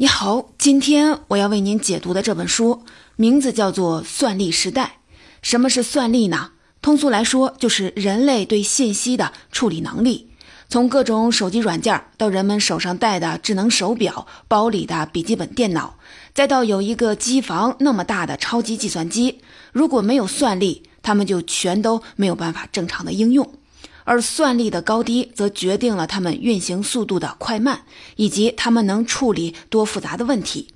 你好，今天我要为您解读的这本书名字叫做《算力时代》。什么是算力呢？通俗来说，就是人类对信息的处理能力。从各种手机软件到人们手上戴的智能手表、包里的笔记本电脑，再到有一个机房那么大的超级计算机，如果没有算力，它们就全都没有办法正常的应用。而算力的高低，则决定了它们运行速度的快慢，以及它们能处理多复杂的问题。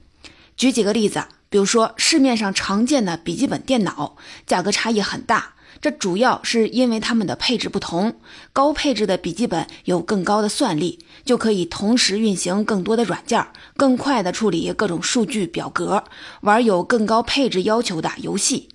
举几个例子，比如说市面上常见的笔记本电脑，价格差异很大，这主要是因为它们的配置不同。高配置的笔记本有更高的算力，就可以同时运行更多的软件，更快地处理各种数据表格，玩有更高配置要求的游戏。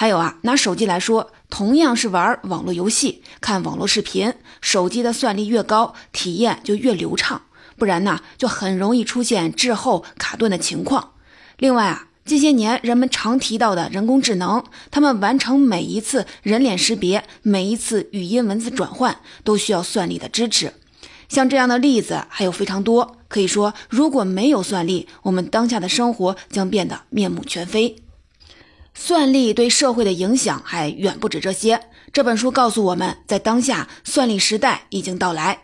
还有啊，拿手机来说。同样是玩网络游戏、看网络视频，手机的算力越高，体验就越流畅，不然呢，就很容易出现滞后、卡顿的情况。另外啊，这些年人们常提到的人工智能，他们完成每一次人脸识别、每一次语音文字转换，都需要算力的支持。像这样的例子还有非常多，可以说，如果没有算力，我们当下的生活将变得面目全非。算力对社会的影响还远不止这些。这本书告诉我们，在当下，算力时代已经到来。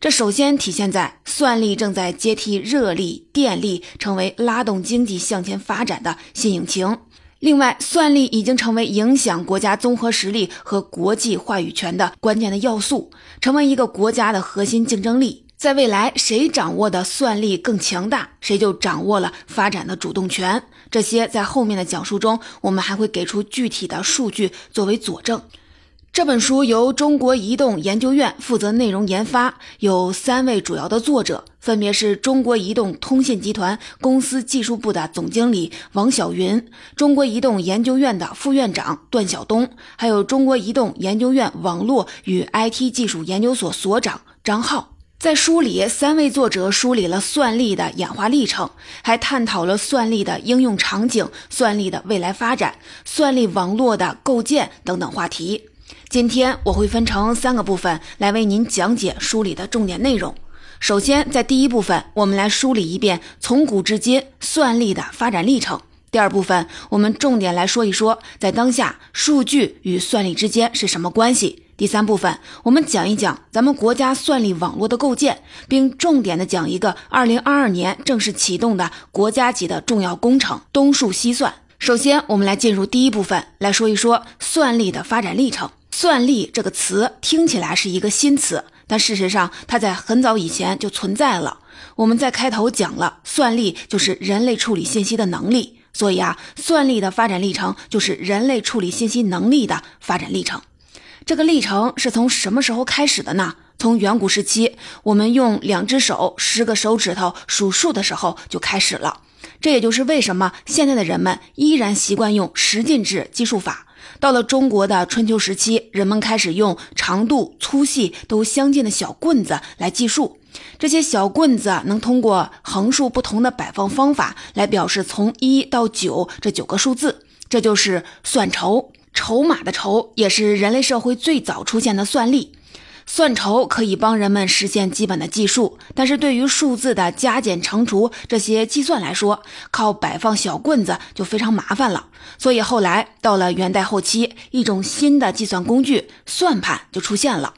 这首先体现在算力正在接替热力、电力，成为拉动经济向前发展的新引擎。另外，算力已经成为影响国家综合实力和国际话语权的关键的要素，成为一个国家的核心竞争力。在未来，谁掌握的算力更强大，谁就掌握了发展的主动权。这些在后面的讲述中，我们还会给出具体的数据作为佐证。这本书由中国移动研究院负责内容研发，有三位主要的作者，分别是中国移动通信集团公司技术部的总经理王晓云，中国移动研究院的副院长段晓东，还有中国移动研究院网络与 IT 技术研究所所长张浩。在书里，三位作者梳理了算力的演化历程，还探讨了算力的应用场景、算力的未来发展、算力网络的构建等等话题。今天我会分成三个部分来为您讲解书里的重点内容。首先，在第一部分，我们来梳理一遍从古至今算力的发展历程。第二部分，我们重点来说一说，在当下数据与算力之间是什么关系。第三部分，我们讲一讲咱们国家算力网络的构建，并重点的讲一个二零二二年正式启动的国家级的重要工程——东数西算。首先，我们来进入第一部分，来说一说算力的发展历程。算力这个词听起来是一个新词，但事实上它在很早以前就存在了。我们在开头讲了，算力就是人类处理信息的能力，所以啊，算力的发展历程就是人类处理信息能力的发展历程。这个历程是从什么时候开始的呢？从远古时期，我们用两只手、十个手指头数数的时候就开始了。这也就是为什么现在的人们依然习惯用十进制计数法。到了中国的春秋时期，人们开始用长度、粗细都相近的小棍子来计数。这些小棍子能通过横竖不同的摆放方法来表示从一到九这九个数字，这就是算筹。筹码的筹也是人类社会最早出现的算力，算筹可以帮人们实现基本的计数，但是对于数字的加减乘除这些计算来说，靠摆放小棍子就非常麻烦了。所以后来到了元代后期，一种新的计算工具——算盘就出现了。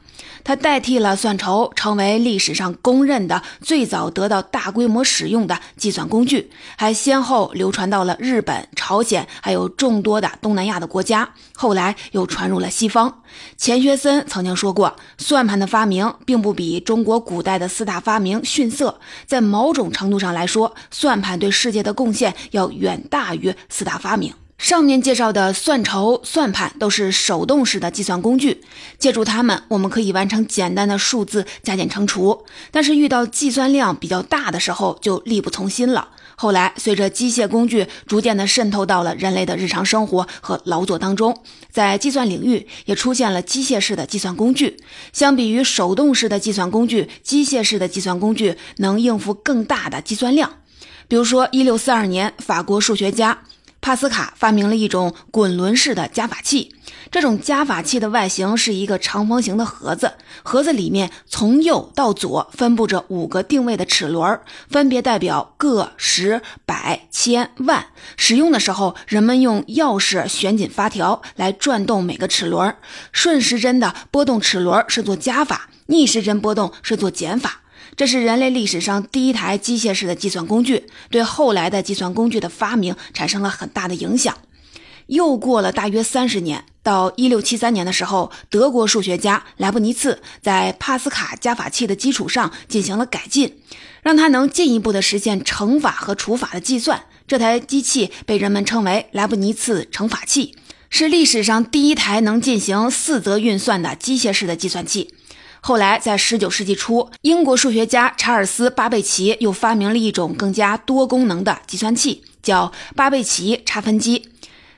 它代替了算筹，成为历史上公认的最早得到大规模使用的计算工具，还先后流传到了日本、朝鲜，还有众多的东南亚的国家，后来又传入了西方。钱学森曾经说过，算盘的发明并不比中国古代的四大发明逊色，在某种程度上来说，算盘对世界的贡献要远大于四大发明。上面介绍的算筹、算盘都是手动式的计算工具，借助它们，我们可以完成简单的数字加减乘除。但是遇到计算量比较大的时候，就力不从心了。后来，随着机械工具逐渐的渗透到了人类的日常生活和劳作当中，在计算领域也出现了机械式的计算工具。相比于手动式的计算工具，机械式的计算工具能应付更大的计算量。比如说，一六四二年，法国数学家。帕斯卡发明了一种滚轮式的加法器。这种加法器的外形是一个长方形的盒子，盒子里面从右到左分布着五个定位的齿轮，分别代表个、十、百、千、万。使用的时候，人们用钥匙旋紧发条来转动每个齿轮，顺时针的拨动齿轮是做加法，逆时针拨动是做减法。这是人类历史上第一台机械式的计算工具，对后来的计算工具的发明产生了很大的影响。又过了大约三十年，到一六七三年的时候，德国数学家莱布尼茨在帕斯卡加法器的基础上进行了改进，让它能进一步的实现乘法和除法的计算。这台机器被人们称为莱布尼茨乘法器，是历史上第一台能进行四则运算的机械式的计算器。后来，在19世纪初，英国数学家查尔斯·巴贝奇又发明了一种更加多功能的计算器，叫巴贝奇差分机。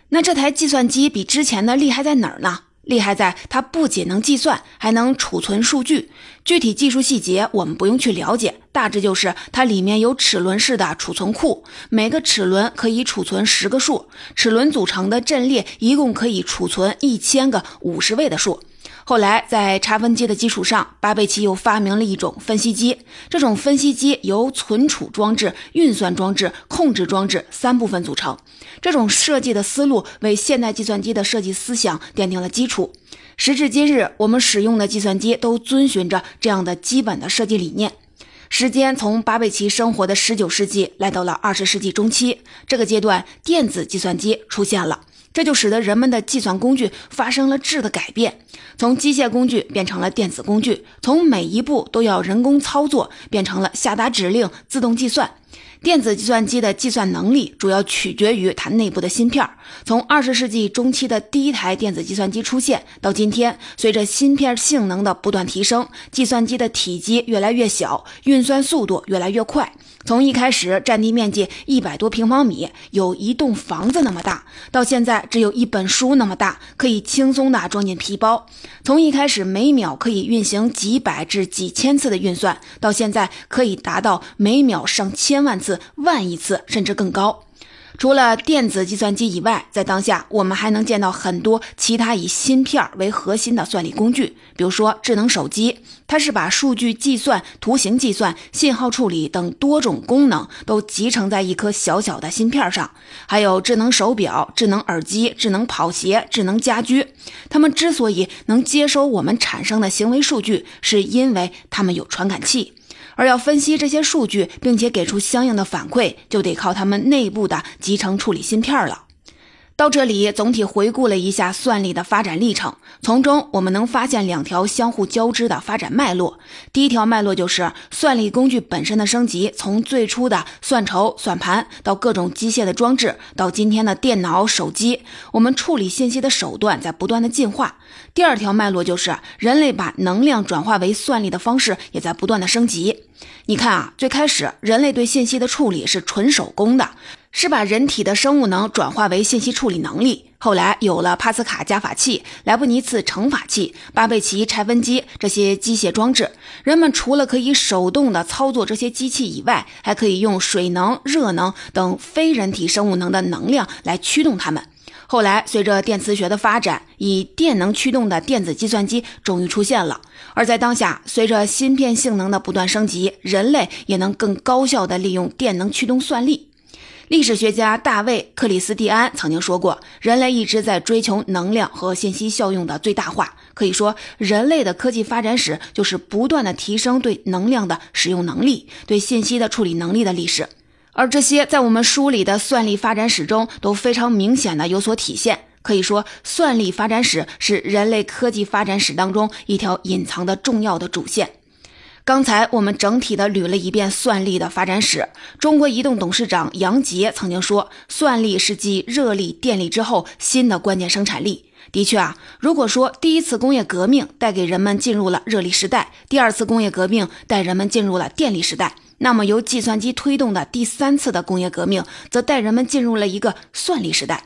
那这台计算机比之前的厉害在哪儿呢？厉害在它不仅能计算，还能储存数据。具体技术细节我们不用去了解，大致就是它里面有齿轮式的储存库，每个齿轮可以储存十个数，齿轮组成的阵列一共可以储存一千个五十位的数。后来，在差分机的基础上，巴贝奇又发明了一种分析机。这种分析机由存储装置、运算装置、控制装置三部分组成。这种设计的思路为现代计算机的设计思想奠定了基础。时至今日，我们使用的计算机都遵循着这样的基本的设计理念。时间从巴贝奇生活的19世纪来到了20世纪中期，这个阶段，电子计算机出现了。这就使得人们的计算工具发生了质的改变，从机械工具变成了电子工具，从每一步都要人工操作变成了下达指令、自动计算。电子计算机的计算能力主要取决于它内部的芯片。从二十世纪中期的第一台电子计算机出现到今天，随着芯片性能的不断提升，计算机的体积越来越小，运算速度越来越快。从一开始占地面积一百多平方米，有一栋房子那么大，到现在只有一本书那么大，可以轻松地装进皮包。从一开始每秒可以运行几百至几千次的运算，到现在可以达到每秒上千万次、万亿次，甚至更高。除了电子计算机以外，在当下我们还能见到很多其他以芯片为核心的算力工具，比如说智能手机，它是把数据计算、图形计算、信号处理等多种功能都集成在一颗小小的芯片上；还有智能手表、智能耳机、智能跑鞋、智能家居。它们之所以能接收我们产生的行为数据，是因为它们有传感器。而要分析这些数据，并且给出相应的反馈，就得靠他们内部的集成处理芯片了。到这里，总体回顾了一下算力的发展历程，从中我们能发现两条相互交织的发展脉络。第一条脉络就是算力工具本身的升级，从最初的算筹、算盘，到各种机械的装置，到今天的电脑、手机，我们处理信息的手段在不断的进化。第二条脉络就是人类把能量转化为算力的方式也在不断的升级。你看啊，最开始人类对信息的处理是纯手工的。是把人体的生物能转化为信息处理能力。后来有了帕斯卡加法器、莱布尼茨乘法器、巴贝奇拆分机这些机械装置，人们除了可以手动的操作这些机器以外，还可以用水能、热能等非人体生物能的能量来驱动它们。后来随着电磁学的发展，以电能驱动的电子计算机终于出现了。而在当下，随着芯片性能的不断升级，人类也能更高效地利用电能驱动算力。历史学家大卫·克里斯蒂安曾经说过：“人类一直在追求能量和信息效用的最大化。可以说，人类的科技发展史就是不断的提升对能量的使用能力、对信息的处理能力的历史。而这些在我们书里的算力发展史中都非常明显的有所体现。可以说，算力发展史是人类科技发展史当中一条隐藏的重要的主线。”刚才我们整体的捋了一遍算力的发展史。中国移动董事长杨杰曾经说，算力是继热力、电力之后新的关键生产力。的确啊，如果说第一次工业革命带给人们进入了热力时代，第二次工业革命带人们进入了电力时代，那么由计算机推动的第三次的工业革命，则带人们进入了一个算力时代。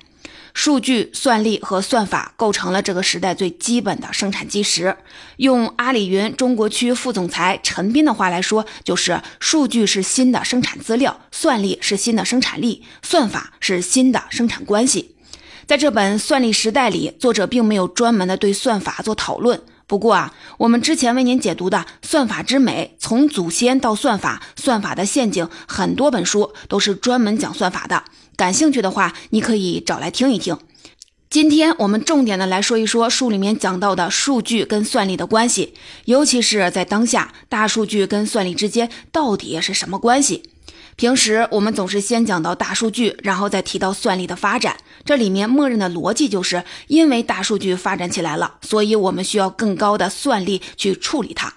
数据、算力和算法构成了这个时代最基本的生产基石。用阿里云中国区副总裁陈斌的话来说，就是数据是新的生产资料，算力是新的生产力，算法是新的生产关系。在这本《算力时代》里，作者并没有专门的对算法做讨论。不过啊，我们之前为您解读的《算法之美：从祖先到算法》《算法的陷阱》，很多本书都是专门讲算法的。感兴趣的话，你可以找来听一听。今天我们重点的来说一说书里面讲到的数据跟算力的关系，尤其是在当下，大数据跟算力之间到底是什么关系？平时我们总是先讲到大数据，然后再提到算力的发展，这里面默认的逻辑就是因为大数据发展起来了，所以我们需要更高的算力去处理它。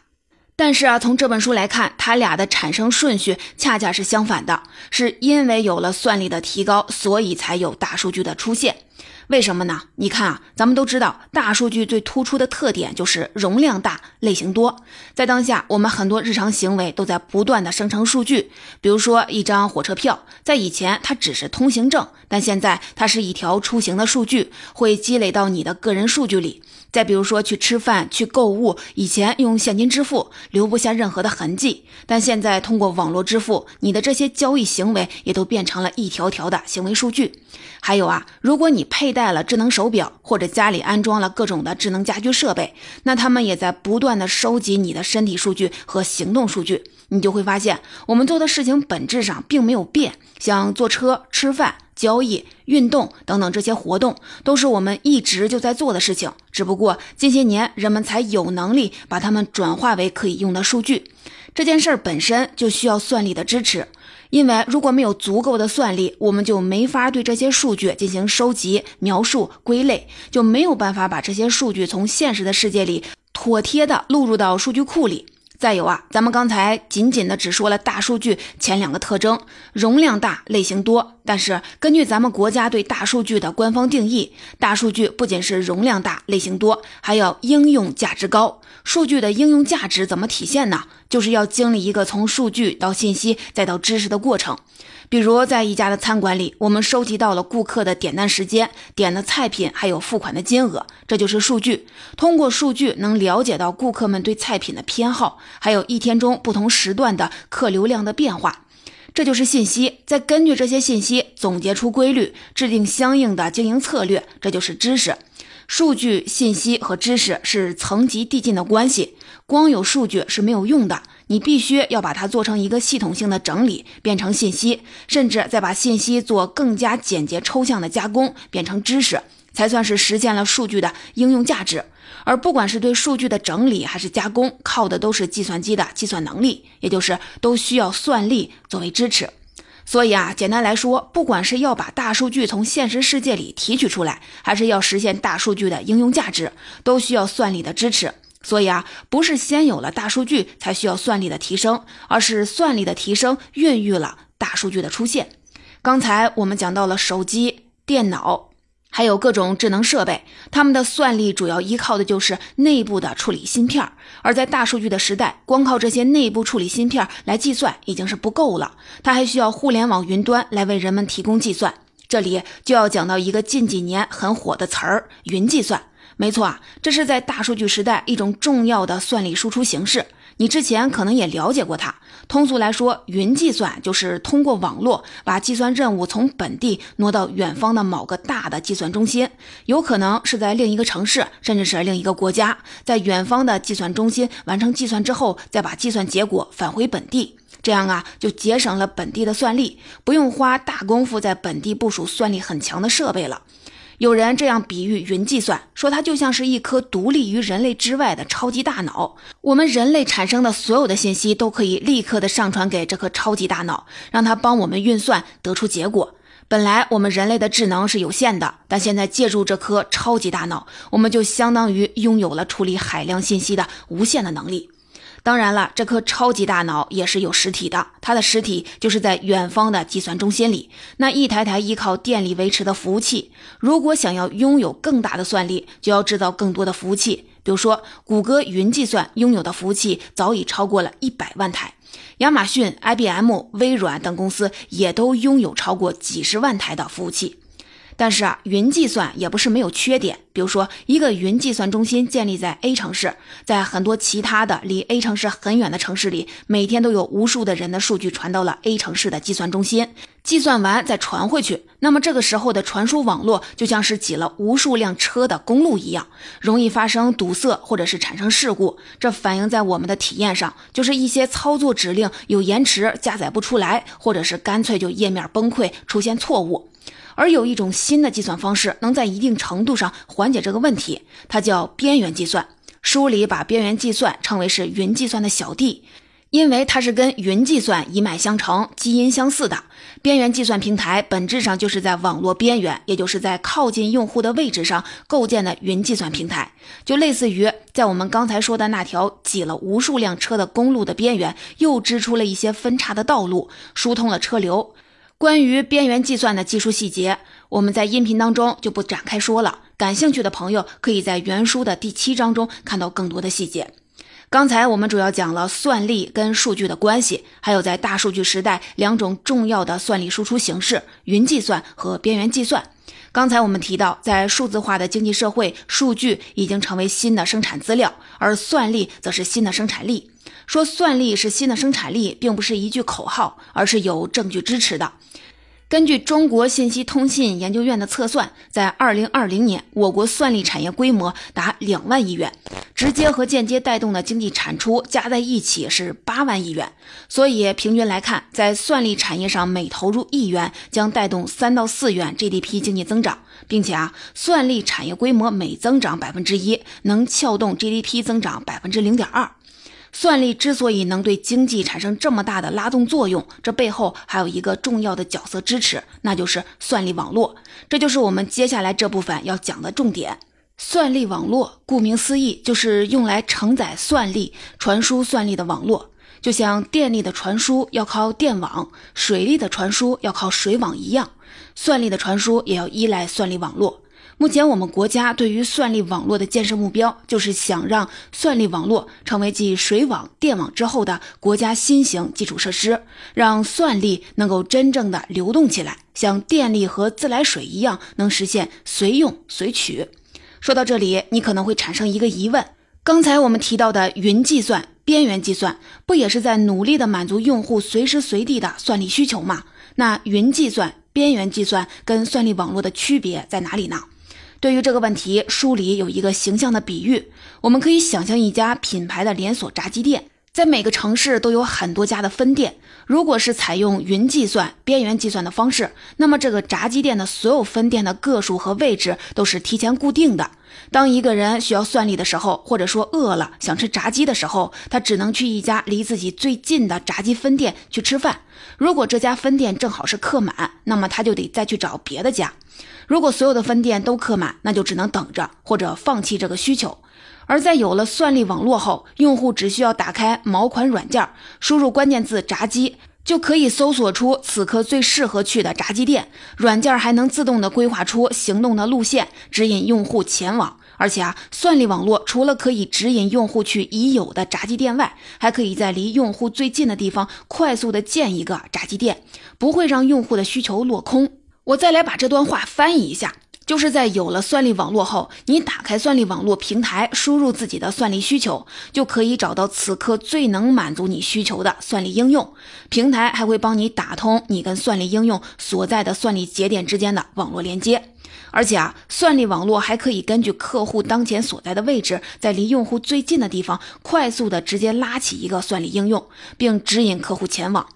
但是啊，从这本书来看，他俩的产生顺序恰恰是相反的，是因为有了算力的提高，所以才有大数据的出现。为什么呢？你看啊，咱们都知道，大数据最突出的特点就是容量大、类型多。在当下，我们很多日常行为都在不断的生成数据。比如说，一张火车票，在以前它只是通行证，但现在它是一条出行的数据，会积累到你的个人数据里。再比如说，去吃饭、去购物，以前用现金支付留不下任何的痕迹，但现在通过网络支付，你的这些交易行为也都变成了一条条的行为数据。还有啊，如果你配戴了智能手表，或者家里安装了各种的智能家居设备，那他们也在不断的收集你的身体数据和行动数据。你就会发现，我们做的事情本质上并没有变，像坐车、吃饭、交易、运动等等这些活动，都是我们一直就在做的事情，只不过近些年人们才有能力把它们转化为可以用的数据。这件事儿本身就需要算力的支持。因为如果没有足够的算力，我们就没法对这些数据进行收集、描述、归类，就没有办法把这些数据从现实的世界里妥帖的录入到数据库里。再有啊，咱们刚才仅仅的只说了大数据前两个特征：容量大、类型多。但是根据咱们国家对大数据的官方定义，大数据不仅是容量大、类型多，还要应用价值高。数据的应用价值怎么体现呢？就是要经历一个从数据到信息再到知识的过程。比如在一家的餐馆里，我们收集到了顾客的点单时间、点的菜品，还有付款的金额，这就是数据。通过数据能了解到顾客们对菜品的偏好，还有一天中不同时段的客流量的变化，这就是信息。再根据这些信息总结出规律，制定相应的经营策略，这就是知识。数据、信息和知识是层级递进的关系，光有数据是没有用的。你必须要把它做成一个系统性的整理，变成信息，甚至再把信息做更加简洁抽象的加工，变成知识，才算是实现了数据的应用价值。而不管是对数据的整理还是加工，靠的都是计算机的计算能力，也就是都需要算力作为支持。所以啊，简单来说，不管是要把大数据从现实世界里提取出来，还是要实现大数据的应用价值，都需要算力的支持。所以啊，不是先有了大数据才需要算力的提升，而是算力的提升孕育了大数据的出现。刚才我们讲到了手机、电脑，还有各种智能设备，它们的算力主要依靠的就是内部的处理芯片。而在大数据的时代，光靠这些内部处理芯片来计算已经是不够了，它还需要互联网云端来为人们提供计算。这里就要讲到一个近几年很火的词儿——云计算。没错啊，这是在大数据时代一种重要的算力输出形式。你之前可能也了解过它。通俗来说，云计算就是通过网络把计算任务从本地挪到远方的某个大的计算中心，有可能是在另一个城市，甚至是另一个国家。在远方的计算中心完成计算之后，再把计算结果返回本地，这样啊就节省了本地的算力，不用花大功夫在本地部署算力很强的设备了。有人这样比喻云计算，说它就像是一颗独立于人类之外的超级大脑。我们人类产生的所有的信息都可以立刻的上传给这颗超级大脑，让它帮我们运算，得出结果。本来我们人类的智能是有限的，但现在借助这颗超级大脑，我们就相当于拥有了处理海量信息的无限的能力。当然了，这颗超级大脑也是有实体的，它的实体就是在远方的计算中心里，那一台台依靠电力维持的服务器。如果想要拥有更大的算力，就要制造更多的服务器。比如说，谷歌云计算拥有的服务器早已超过了一百万台，亚马逊、IBM、微软等公司也都拥有超过几十万台的服务器。但是啊，云计算也不是没有缺点。比如说，一个云计算中心建立在 A 城市，在很多其他的离 A 城市很远的城市里，每天都有无数的人的数据传到了 A 城市的计算中心，计算完再传回去。那么这个时候的传输网络就像是挤了无数辆车的公路一样，容易发生堵塞或者是产生事故。这反映在我们的体验上，就是一些操作指令有延迟，加载不出来，或者是干脆就页面崩溃，出现错误。而有一种新的计算方式，能在一定程度上缓解这个问题，它叫边缘计算。书里把边缘计算称为是云计算的小弟，因为它是跟云计算一脉相承、基因相似的。边缘计算平台本质上就是在网络边缘，也就是在靠近用户的位置上构建的云计算平台，就类似于在我们刚才说的那条挤了无数辆车的公路的边缘，又支出了一些分叉的道路，疏通了车流。关于边缘计算的技术细节，我们在音频当中就不展开说了。感兴趣的朋友可以在原书的第七章中看到更多的细节。刚才我们主要讲了算力跟数据的关系，还有在大数据时代两种重要的算力输出形式：云计算和边缘计算。刚才我们提到，在数字化的经济社会，数据已经成为新的生产资料，而算力则是新的生产力。说算力是新的生产力，并不是一句口号，而是有证据支持的。根据中国信息通信研究院的测算，在二零二零年，我国算力产业规模达两万亿元，直接和间接带动的经济产出加在一起是八万亿元。所以平均来看，在算力产业上每投入一元，将带动三到四元 GDP 经济增长，并且啊，算力产业规模每增长百分之一，能撬动 GDP 增长百分之零点二。算力之所以能对经济产生这么大的拉动作用，这背后还有一个重要的角色支持，那就是算力网络。这就是我们接下来这部分要讲的重点。算力网络顾名思义，就是用来承载算力、传输算力的网络。就像电力的传输要靠电网，水力的传输要靠水网一样，算力的传输也要依赖算力网络。目前，我们国家对于算力网络的建设目标，就是想让算力网络成为继水网、电网之后的国家新型基础设施，让算力能够真正的流动起来，像电力和自来水一样，能实现随用随取。说到这里，你可能会产生一个疑问：刚才我们提到的云计算、边缘计算，不也是在努力的满足用户随时随地的算力需求吗？那云计算、边缘计算跟算力网络的区别在哪里呢？对于这个问题，书里有一个形象的比喻，我们可以想象一家品牌的连锁炸鸡店，在每个城市都有很多家的分店。如果是采用云计算、边缘计算的方式，那么这个炸鸡店的所有分店的个数和位置都是提前固定的。当一个人需要算力的时候，或者说饿了想吃炸鸡的时候，他只能去一家离自己最近的炸鸡分店去吃饭。如果这家分店正好是客满，那么他就得再去找别的家。如果所有的分店都客满，那就只能等着或者放弃这个需求。而在有了算力网络后，用户只需要打开某款软件，输入关键字“炸鸡”，就可以搜索出此刻最适合去的炸鸡店。软件还能自动的规划出行动的路线，指引用户前往。而且啊，算力网络除了可以指引用户去已有的炸鸡店外，还可以在离用户最近的地方快速的建一个炸鸡店，不会让用户的需求落空。我再来把这段话翻译一下，就是在有了算力网络后，你打开算力网络平台，输入自己的算力需求，就可以找到此刻最能满足你需求的算力应用。平台还会帮你打通你跟算力应用所在的算力节点之间的网络连接。而且啊，算力网络还可以根据客户当前所在的位置，在离用户最近的地方，快速的直接拉起一个算力应用，并指引客户前往。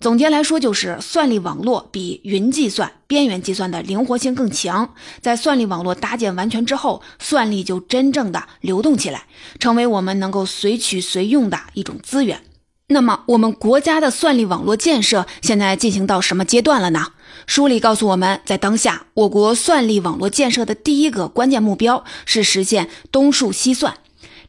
总结来说，就是算力网络比云计算、边缘计算的灵活性更强。在算力网络搭建完全之后，算力就真正的流动起来，成为我们能够随取随用的一种资源。那么，我们国家的算力网络建设现在进行到什么阶段了呢？书里告诉我们，在当下，我国算力网络建设的第一个关键目标是实现东数西算。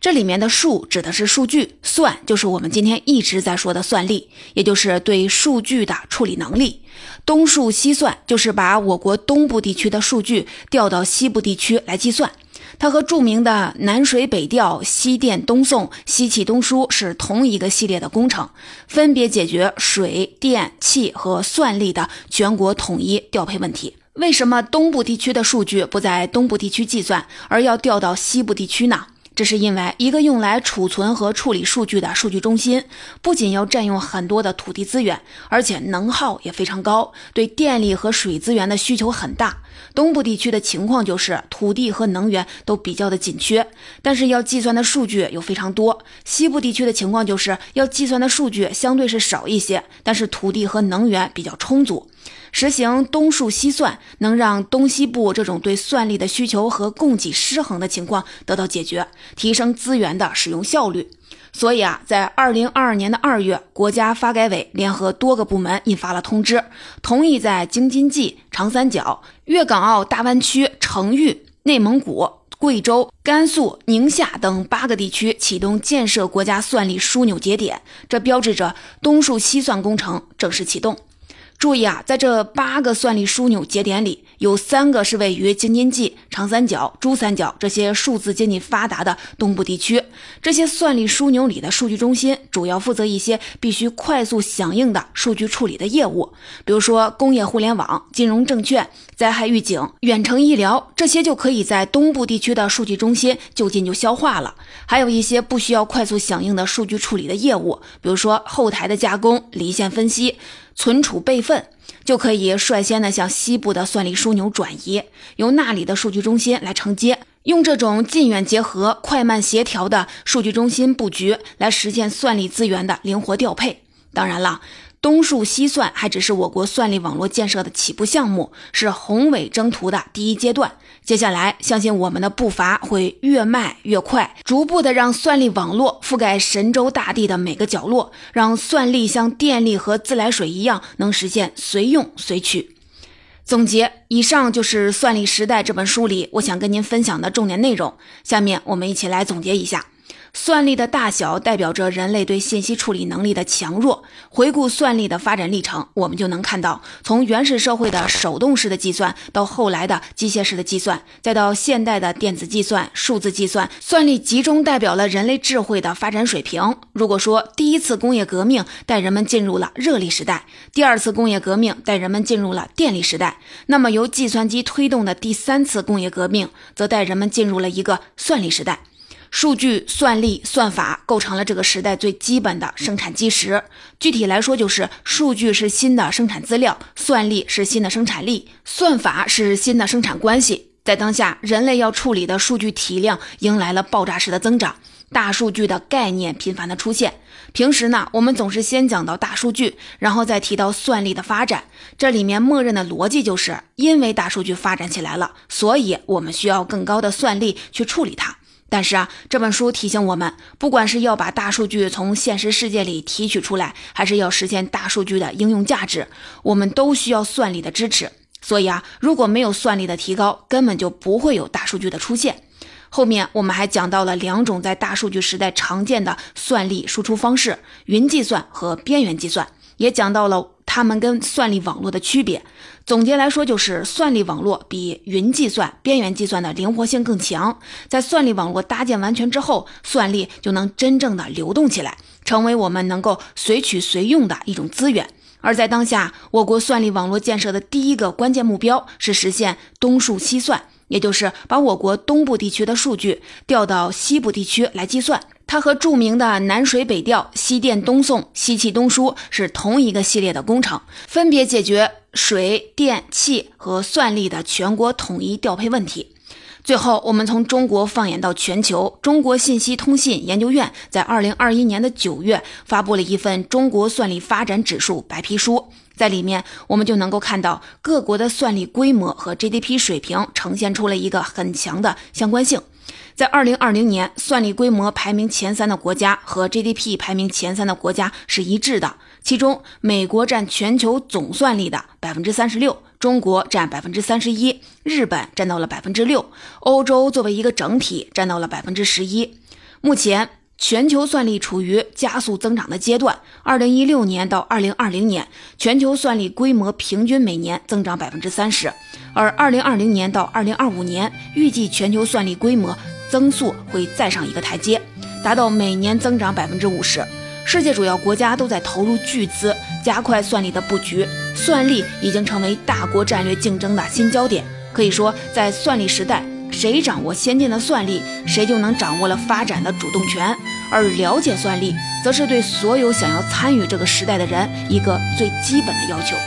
这里面的数指的是数据，算就是我们今天一直在说的算力，也就是对数据的处理能力。东数西算就是把我国东部地区的数据调到西部地区来计算。它和著名的南水北调、西电东送、西气东输是同一个系列的工程，分别解决水电气和算力的全国统一调配问题。为什么东部地区的数据不在东部地区计算，而要调到西部地区呢？这是因为一个用来储存和处理数据的数据中心，不仅要占用很多的土地资源，而且能耗也非常高，对电力和水资源的需求很大。东部地区的情况就是土地和能源都比较的紧缺，但是要计算的数据又非常多。西部地区的情况就是要计算的数据相对是少一些，但是土地和能源比较充足。实行东数西算，能让东西部这种对算力的需求和供给失衡的情况得到解决，提升资源的使用效率。所以啊，在二零二二年的二月，国家发改委联合多个部门印发了通知，同意在京津冀、长三角、粤港澳大湾区、成渝、内蒙古、贵州、甘肃、宁夏等八个地区启动建设国家算力枢纽节点，这标志着东数西算工程正式启动。注意啊，在这八个算力枢纽节点里，有三个是位于京津冀、长三角、珠三角这些数字经济发达的东部地区。这些算力枢纽里的数据中心，主要负责一些必须快速响应的数据处理的业务，比如说工业互联网、金融证券、灾害预警、远程医疗，这些就可以在东部地区的数据中心就近就消化了。还有一些不需要快速响应的数据处理的业务，比如说后台的加工、离线分析。存储备份就可以率先的向西部的算力枢纽转移，由那里的数据中心来承接，用这种近远结合、快慢协调的数据中心布局来实现算力资源的灵活调配。当然了。东数西算还只是我国算力网络建设的起步项目，是宏伟征途的第一阶段。接下来，相信我们的步伐会越迈越快，逐步的让算力网络覆盖神州大地的每个角落，让算力像电力和自来水一样，能实现随用随取。总结，以上就是《算力时代》这本书里我想跟您分享的重点内容。下面我们一起来总结一下。算力的大小代表着人类对信息处理能力的强弱。回顾算力的发展历程，我们就能看到，从原始社会的手动式的计算，到后来的机械式的计算，再到现代的电子计算、数字计算，算力集中代表了人类智慧的发展水平。如果说第一次工业革命带人们进入了热力时代，第二次工业革命带人们进入了电力时代，那么由计算机推动的第三次工业革命，则带人们进入了一个算力时代。数据、算力、算法构成了这个时代最基本的生产基石。具体来说，就是数据是新的生产资料，算力是新的生产力，算法是新的生产关系。在当下，人类要处理的数据体量迎来了爆炸式的增长，大数据的概念频繁的出现。平时呢，我们总是先讲到大数据，然后再提到算力的发展。这里面默认的逻辑就是，因为大数据发展起来了，所以我们需要更高的算力去处理它。但是啊，这本书提醒我们，不管是要把大数据从现实世界里提取出来，还是要实现大数据的应用价值，我们都需要算力的支持。所以啊，如果没有算力的提高，根本就不会有大数据的出现。后面我们还讲到了两种在大数据时代常见的算力输出方式：云计算和边缘计算，也讲到了。它们跟算力网络的区别，总结来说就是算力网络比云计算、边缘计算的灵活性更强。在算力网络搭建完全之后，算力就能真正的流动起来，成为我们能够随取随用的一种资源。而在当下，我国算力网络建设的第一个关键目标是实现东数西算，也就是把我国东部地区的数据调到西部地区来计算。它和著名的南水北调、西电东送、西气东输是同一个系列的工程，分别解决水电气和算力的全国统一调配问题。最后，我们从中国放眼到全球，中国信息通信研究院在二零二一年的九月发布了一份《中国算力发展指数白皮书》，在里面我们就能够看到各国的算力规模和 GDP 水平呈现出了一个很强的相关性。在二零二零年，算力规模排名前三的国家和 GDP 排名前三的国家是一致的。其中，美国占全球总算力的百分之三十六，中国占百分之三十一，日本占到了百分之六，欧洲作为一个整体占到了百分之十一。目前，全球算力处于加速增长的阶段。二零一六年到二零二零年，全球算力规模平均每年增长百分之三十，而二零二零年到二零二五年，预计全球算力规模。增速会再上一个台阶，达到每年增长百分之五十。世界主要国家都在投入巨资，加快算力的布局。算力已经成为大国战略竞争的新焦点。可以说，在算力时代，谁掌握先进的算力，谁就能掌握了发展的主动权。而了解算力，则是对所有想要参与这个时代的人一个最基本的要求。